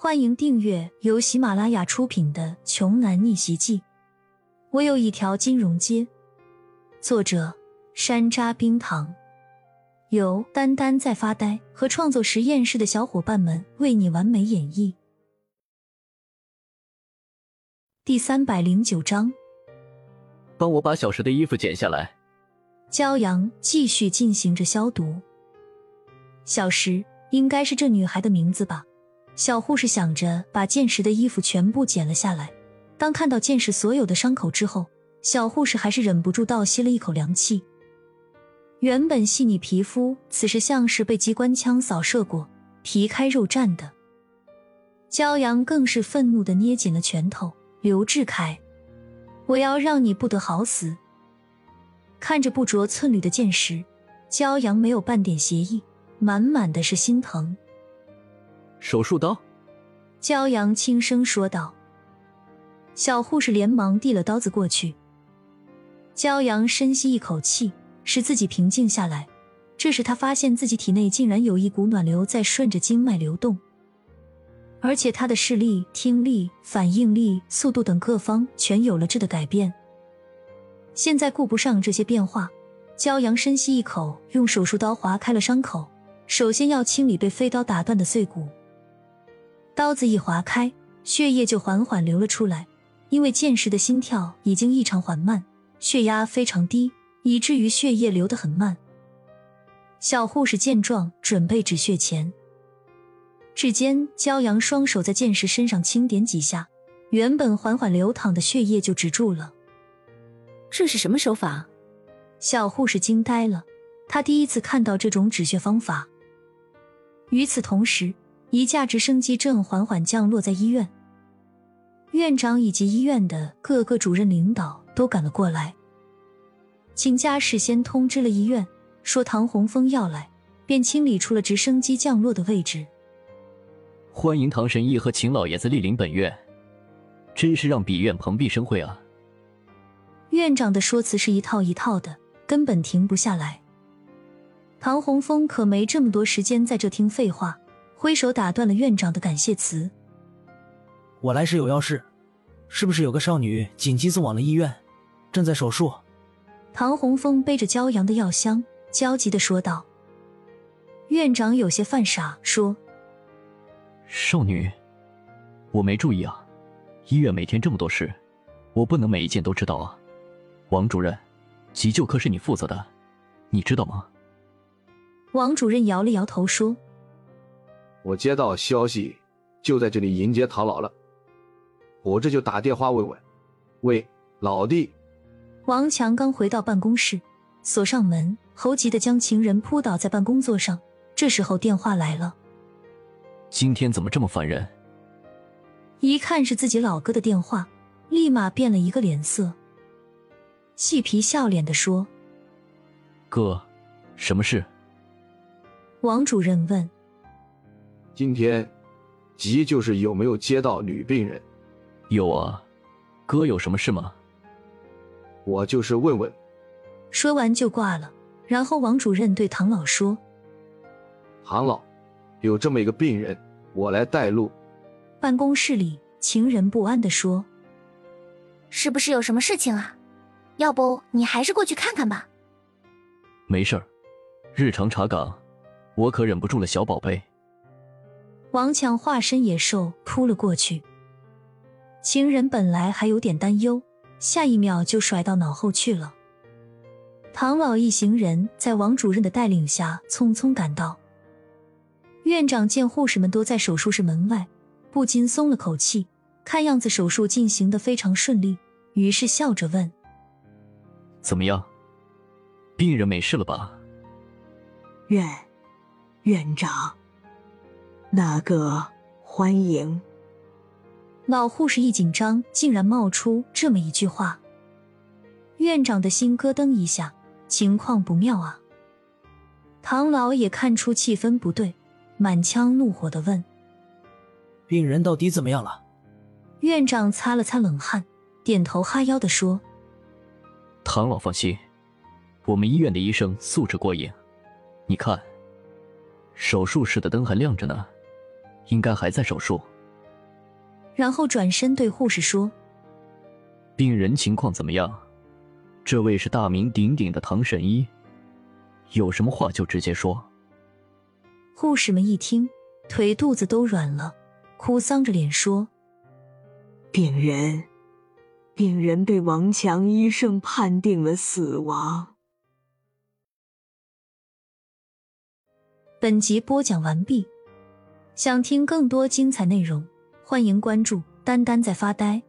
欢迎订阅由喜马拉雅出品的《穷男逆袭记》。我有一条金融街。作者：山楂冰糖，由丹丹在发呆和创作实验室的小伙伴们为你完美演绎。第三百零九章，帮我把小石的衣服剪下来。骄阳继续进行着消毒。小石应该是这女孩的名字吧？小护士想着，把剑石的衣服全部剪了下来。当看到剑石所有的伤口之后，小护士还是忍不住倒吸了一口凉气。原本细腻皮肤，此时像是被机关枪扫射过，皮开肉绽的。骄阳更是愤怒的捏紧了拳头。刘志凯，我要让你不得好死！看着不着寸缕的剑石，骄阳没有半点邪意，满满的是心疼。手术刀，骄阳轻声说道。小护士连忙递了刀子过去。骄阳深吸一口气，使自己平静下来。这时他发现自己体内竟然有一股暖流在顺着经脉流动，而且他的视力、听力、反应力、速度等各方全有了质的改变。现在顾不上这些变化，骄阳深吸一口，用手术刀划开了伤口，首先要清理被飞刀打断的碎骨。刀子一划开，血液就缓缓流了出来。因为剑石的心跳已经异常缓慢，血压非常低，以至于血液流得很慢。小护士见状，准备止血前，指尖骄阳双手在剑石身上轻点几下，原本缓缓流淌的血液就止住了。这是什么手法？小护士惊呆了，她第一次看到这种止血方法。与此同时。一架直升机正缓缓降落在医院，院长以及医院的各个主任领导都赶了过来。秦家事先通知了医院，说唐洪峰要来，便清理出了直升机降落的位置。欢迎唐神医和秦老爷子莅临本院，真是让比院蓬荜生辉啊！院长的说辞是一套一套的，根本停不下来。唐洪峰可没这么多时间在这听废话。挥手打断了院长的感谢词。我来时有要事，是不是有个少女紧急送往了医院，正在手术？唐洪峰背着骄阳的药箱，焦急的说道。院长有些犯傻，说：“少女，我没注意啊。医院每天这么多事，我不能每一件都知道啊。王主任，急救科是你负责的，你知道吗？”王主任摇了摇头说。我接到消息，就在这里迎接唐老了。我这就打电话问问。喂，老弟。王强刚回到办公室，锁上门，猴急的将情人扑倒在办公桌上。这时候电话来了。今天怎么这么烦人？一看是自己老哥的电话，立马变了一个脸色，细皮笑脸的说：“哥，什么事？”王主任问。今天急就是有没有接到女病人？有啊，哥有什么事吗？我就是问问。说完就挂了。然后王主任对唐老说：“唐老，有这么一个病人，我来带路。”办公室里，情人不安的说：“是不是有什么事情啊？要不你还是过去看看吧。”没事儿，日常查岗，我可忍不住了，小宝贝。王强化身野兽扑了过去，情人本来还有点担忧，下一秒就甩到脑后去了。唐老一行人在王主任的带领下匆匆赶到。院长见护士们都在手术室门外，不禁松了口气，看样子手术进行的非常顺利，于是笑着问：“怎么样？病人没事了吧？”院院长。那个欢迎？老护士一紧张，竟然冒出这么一句话，院长的心咯噔一下，情况不妙啊！唐老也看出气氛不对，满腔怒火的问：“病人到底怎么样了？”院长擦了擦冷汗，点头哈腰的说：“唐老放心，我们医院的医生素质过硬，你看，手术室的灯还亮着呢。”应该还在手术，然后转身对护士说：“病人情况怎么样？这位是大名鼎鼎的唐神医，有什么话就直接说。”护士们一听，腿肚子都软了，哭丧着脸说：“病人，病人被王强医生判定了死亡。”本集播讲完毕，想听更多精彩内容，欢迎关注“丹丹在发呆”。